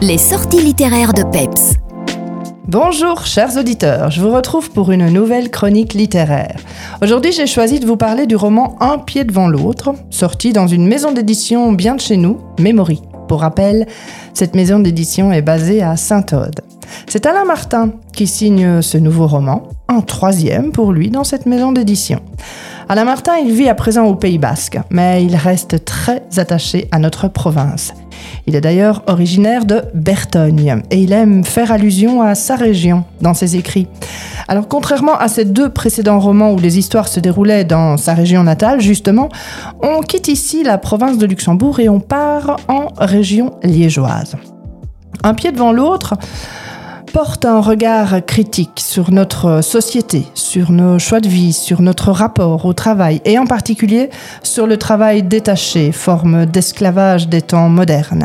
Les sorties littéraires de Peps. Bonjour chers auditeurs, je vous retrouve pour une nouvelle chronique littéraire. Aujourd'hui j'ai choisi de vous parler du roman Un pied devant l'autre, sorti dans une maison d'édition bien de chez nous, Memory. Pour rappel, cette maison d'édition est basée à Saint-Aude. C'est Alain Martin qui signe ce nouveau roman, un troisième pour lui dans cette maison d'édition. Alain Martin, il vit à présent au Pays Basque, mais il reste très attaché à notre province. Il est d'ailleurs originaire de Bertogne et il aime faire allusion à sa région dans ses écrits. Alors contrairement à ses deux précédents romans où les histoires se déroulaient dans sa région natale, justement, on quitte ici la province de Luxembourg et on part en région liégeoise. Un pied devant l'autre, porte un regard critique sur notre société, sur nos choix de vie, sur notre rapport au travail et en particulier sur le travail détaché, forme d'esclavage des temps modernes.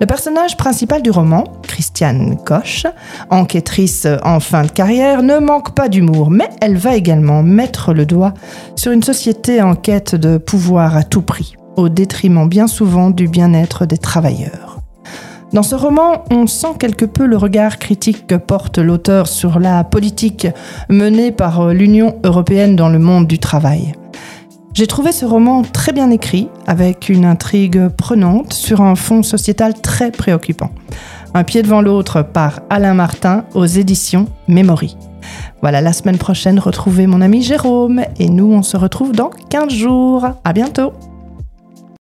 Le personnage principal du roman, Christiane Koch, enquêtrice en fin de carrière, ne manque pas d'humour, mais elle va également mettre le doigt sur une société en quête de pouvoir à tout prix, au détriment bien souvent du bien-être des travailleurs. Dans ce roman, on sent quelque peu le regard critique que porte l'auteur sur la politique menée par l'Union européenne dans le monde du travail. J'ai trouvé ce roman très bien écrit, avec une intrigue prenante sur un fond sociétal très préoccupant. Un pied devant l'autre par Alain Martin aux éditions Memory. Voilà, la semaine prochaine, retrouvez mon ami Jérôme et nous, on se retrouve dans 15 jours. À bientôt!